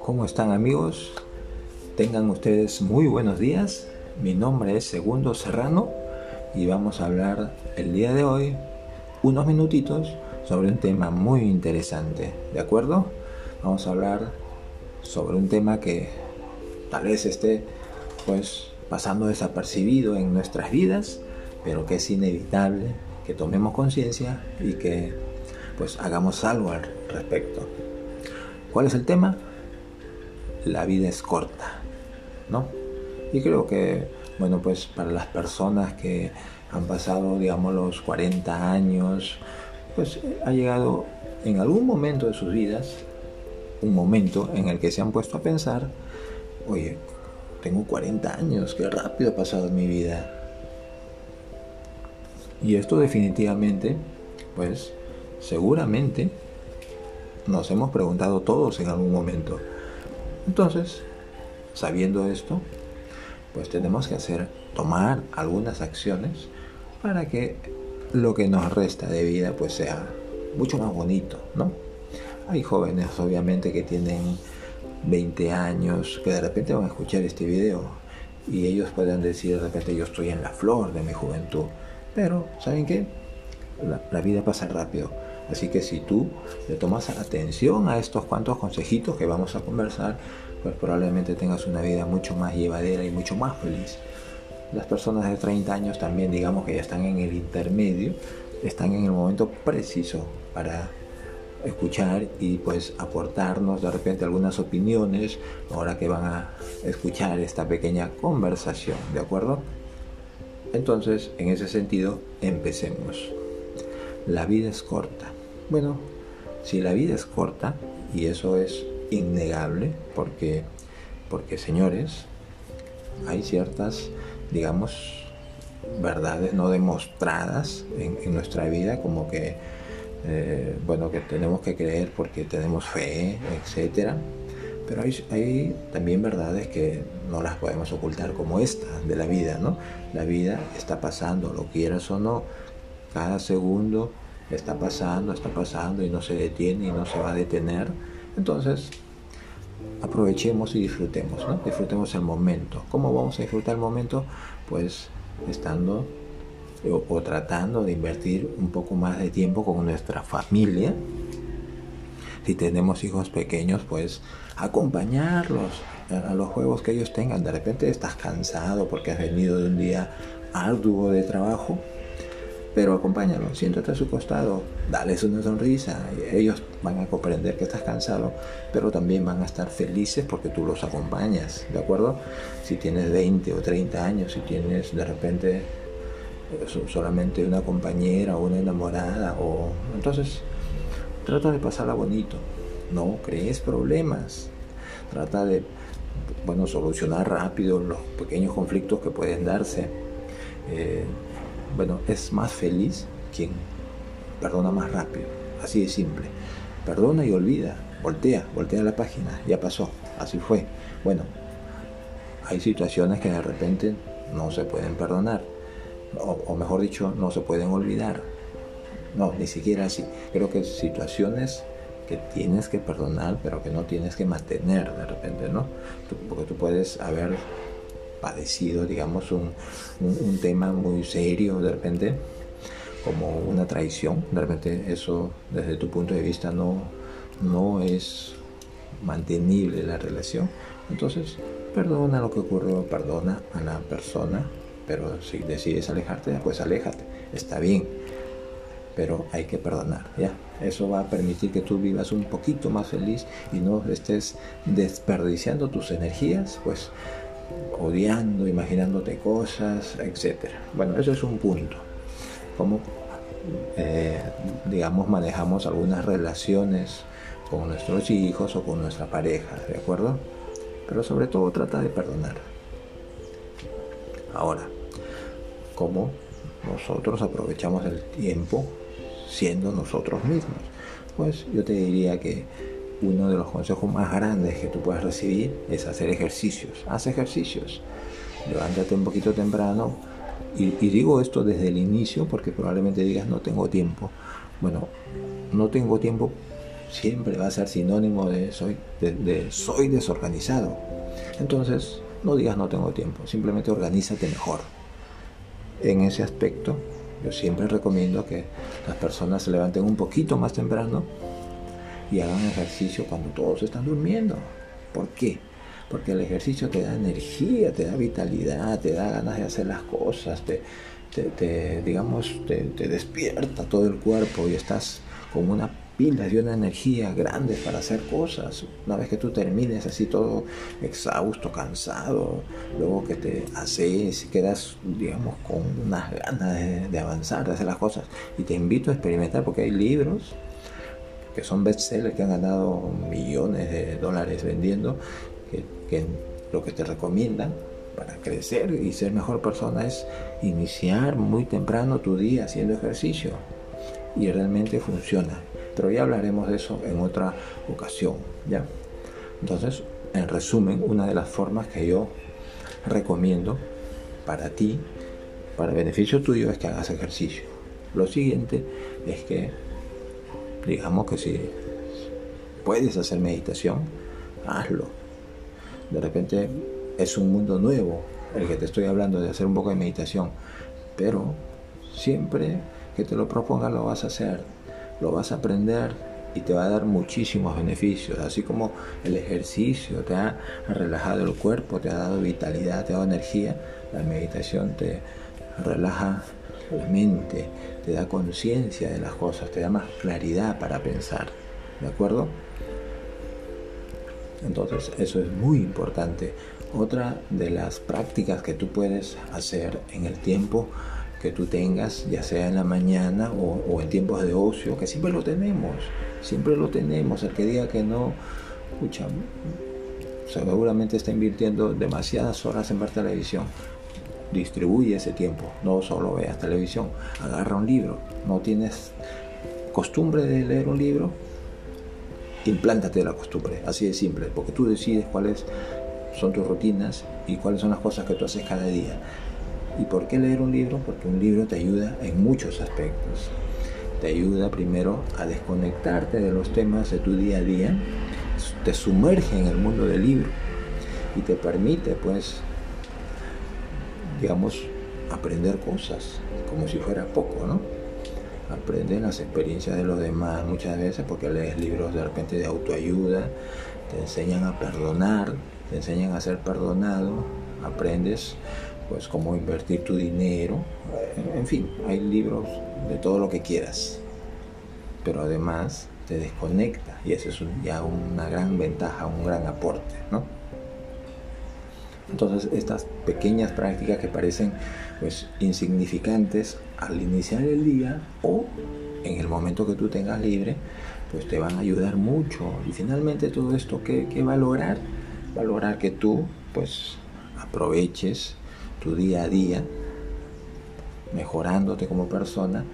¿Cómo están amigos? Tengan ustedes muy buenos días. Mi nombre es Segundo Serrano y vamos a hablar el día de hoy unos minutitos sobre un tema muy interesante. ¿De acuerdo? Vamos a hablar sobre un tema que tal vez esté pues pasando desapercibido en nuestras vidas, pero que es inevitable que tomemos conciencia y que pues hagamos algo al respecto. ¿Cuál es el tema? la vida es corta, ¿no? Y creo que, bueno, pues para las personas que han pasado, digamos, los 40 años, pues ha llegado en algún momento de sus vidas, un momento en el que se han puesto a pensar, oye, tengo 40 años, qué rápido ha pasado mi vida. Y esto definitivamente, pues seguramente nos hemos preguntado todos en algún momento. Entonces, sabiendo esto, pues tenemos que hacer, tomar algunas acciones para que lo que nos resta de vida pues sea mucho más bonito, ¿no? Hay jóvenes obviamente que tienen 20 años que de repente van a escuchar este video y ellos pueden decir de repente yo estoy en la flor de mi juventud, pero ¿saben qué? La, vida pasa rápido Así que si tú le tomas atención a estos cuantos consejitos que vamos a conversar, pues probablemente tengas una vida mucho más llevadera y mucho más feliz. Las personas de 30 años también digamos que ya están en el intermedio, están en el momento preciso para escuchar y pues aportarnos de repente algunas opiniones ahora que van a escuchar esta pequeña conversación, ¿de acuerdo? Entonces, en ese sentido, empecemos. La vida es corta. Bueno, si la vida es corta, y eso es innegable, porque, porque señores, hay ciertas, digamos, verdades no demostradas en, nuestra vida, como que, eh, bueno, que tenemos que creer porque tenemos fe, etcétera. Pero hay, hay, también verdades que no las podemos ocultar, como esta de la vida, ¿no? La vida está pasando, lo quieras o no, cada segundo está pasando, está pasando y no se detiene y no se va a detener. Entonces, aprovechemos y disfrutemos, ¿no? Disfrutemos el momento. ¿Cómo vamos a disfrutar el momento? Pues estando o, tratando de invertir un poco más de tiempo con nuestra familia. Si tenemos hijos pequeños, pues acompañarlos a los juegos que ellos tengan. De repente estás cansado porque has venido de un día arduo de trabajo pero acompáñalo, siéntate a su costado, dales una sonrisa. Ellos van a comprender que estás cansado, pero también van a estar felices porque tú los acompañas, ¿de acuerdo? Si tienes 20 o 30 años, si tienes de repente eh, solamente una compañera o una enamorada, o entonces trata de pasarla bonito, no crees problemas, trata de bueno solucionar rápido los pequeños conflictos que pueden darse. Eh, bueno, es más feliz quien perdona más rápido. Así de simple. Perdona y olvida. Voltea, voltea la página. Ya pasó. Así fue. Bueno, hay situaciones que de repente no se pueden perdonar. O, mejor dicho, no se pueden olvidar. No, ni siquiera así. Creo que situaciones que tienes que perdonar, pero que no tienes que mantener de repente, ¿no? porque tú puedes haber padecido, digamos, un, tema muy serio de repente, como una traición, de repente eso desde tu punto de vista no, no es mantenible la relación. Entonces, perdona lo que ocurrió, perdona a la persona, pero si decides alejarte, pues aléjate, está bien, pero hay que perdonar, ¿ya? Eso va a permitir que tú vivas un poquito más feliz y no estés desperdiciando tus energías, pues odiando, imaginándote cosas, etc. Bueno, eso es un punto. Cómo, eh, digamos, manejamos algunas relaciones con nuestros hijos o con nuestra pareja, ¿de acuerdo? Pero sobre todo trata de perdonar. Ahora, ¿cómo nosotros aprovechamos el tiempo siendo nosotros mismos? Pues yo te diría que uno de los consejos más grandes que tú puedes recibir es hacer ejercicios. Haz ejercicios. Levántate un poquito temprano Y, digo esto desde el inicio porque probablemente digas no tengo tiempo. Bueno, no tengo tiempo siempre va a ser sinónimo de soy, de soy desorganizado. Entonces, no digas no tengo tiempo, simplemente organízate mejor. En ese aspecto, yo siempre recomiendo que las personas se levanten un poquito más temprano y hagan ejercicio cuando todos están durmiendo. ¿Por qué? Porque el ejercicio te da energía, te da vitalidad, te da ganas de hacer las cosas, te, digamos, te, te despierta todo el cuerpo y estás con una pilas de una energía grande para hacer cosas. Una vez que tú termines así todo exhausto, cansado, luego que te haces y quedas, digamos, con unas ganas de, avanzar, de hacer las cosas. Y te invito a experimentar porque hay libros que son bestsellers que han ganado millones de dólares vendiendo, que lo que te recomiendan para crecer y ser mejor persona es iniciar muy temprano tu día haciendo ejercicio y realmente funciona pero ya hablaremos de eso en otra ocasión, ¿ya? Entonces, en resumen, una de las formas que yo recomiendo para ti, para beneficio tuyo, es que hagas ejercicio. Lo siguiente es que, digamos que si puedes hacer meditación, hazlo. De repente es un mundo nuevo el que te estoy hablando de hacer un poco de meditación, pero siempre que te lo proponga lo vas a hacer lo vas a aprender y te va a dar muchísimos beneficios, así como el ejercicio te ha relajado el cuerpo, te ha dado vitalidad, te ha dado energía, la meditación te relaja la mente, te da conciencia de las cosas, te da más claridad para pensar, ¿de acuerdo? Entonces eso es muy importante. Otra de las prácticas que tú puedes hacer en el tiempo que tú tengas, ya sea en la mañana o, en tiempos de ocio, que siempre lo tenemos, siempre lo tenemos. El que diga que no, escucha, seguramente está invirtiendo demasiadas horas en ver televisión. Distribuye ese tiempo, no solo veas televisión, agarra un libro. No tienes costumbre de leer un libro, implántate la costumbre, así de simple, porque tú decides cuáles son tus rutinas y cuáles son las cosas que tú haces cada día. ¿Y por qué leer un libro? Porque un libro te ayuda en muchos aspectos. Te ayuda primero a desconectarte de los temas de tu día a día, te sumerge en el mundo del libro y te permite, pues, digamos, aprender cosas como si fuera poco, ¿no? Aprender las experiencias de los demás muchas veces porque lees libros de repente de autoayuda, te enseñan a perdonar, te enseñan a ser perdonado, aprendes pues cómo invertir tu dinero, en fin, hay libros de todo lo que quieras, pero además te desconecta y eso es ya una gran ventaja, un gran aporte, ¿no? Entonces estas pequeñas prácticas que parecen pues insignificantes al iniciar el día o en el momento que tú tengas libre, pues te van a ayudar mucho. Y finalmente todo esto que, que valorar, valorar que tú pues aproveches tu día a día, mejorándote como persona,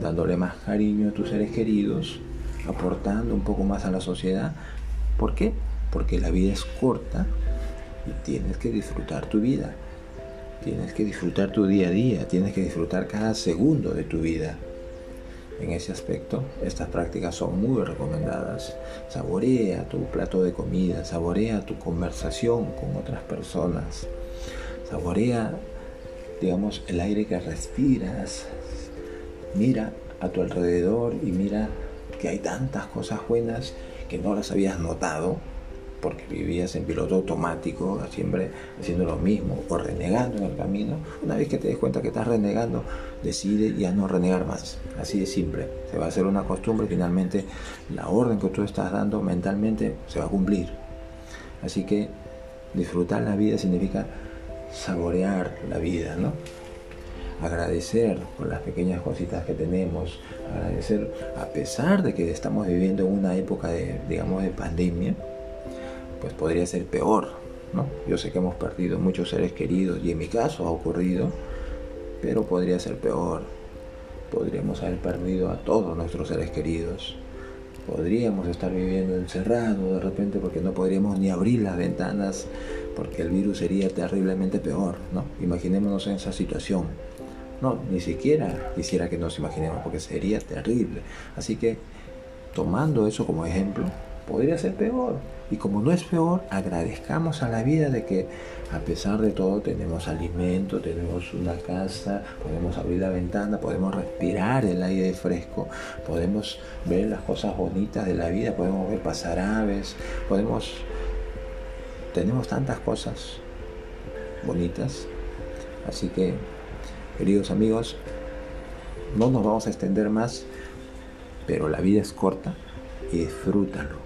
dándole más cariño a tus seres queridos, aportando un poco más a la sociedad. ¿Por qué? Porque la vida es corta y tienes que disfrutar tu vida. Tienes que disfrutar tu día a día, tienes que disfrutar cada segundo de tu vida. En ese aspecto, estas prácticas son muy recomendadas. Saborea tu plato de comida, saborea tu conversación con otras personas. Saborea, digamos, el aire que respiras. Mira a tu alrededor y mira que hay tantas cosas buenas que no las habías notado porque vivías en piloto automático, siempre haciendo lo mismo o renegando en el camino. Una vez que te des cuenta que estás renegando, decide ya no renegar más. Así de simple. Se va a hacer una costumbre y finalmente la orden que tú estás dando mentalmente se va a cumplir. Así que disfrutar la vida significa saborear la vida, ¿no? Agradecer por las pequeñas cositas que tenemos, agradecer a pesar de que estamos viviendo en una época de, digamos, de pandemia, pues podría ser peor, ¿no? Yo sé que hemos perdido muchos seres queridos y en mi caso ha ocurrido, pero podría ser peor. Podríamos haber perdido a todos nuestros seres queridos. Podríamos estar viviendo encerrados de repente porque no podríamos ni abrir las ventanas porque el virus sería terriblemente peor, ¿no? Imaginémonos en esa situación. No, ni siquiera quisiera que nos imaginemos porque sería terrible. Así que tomando eso como ejemplo, podría ser peor. Y como no es peor, agradezcamos a la vida de que a pesar de todo tenemos alimento, tenemos una casa, podemos abrir la ventana, podemos respirar el aire fresco, podemos ver las cosas bonitas de la vida, podemos ver pasar aves, podemos... Tenemos tantas cosas bonitas. Así que, queridos amigos, no nos vamos a extender más, pero la vida es corta y disfrútalo.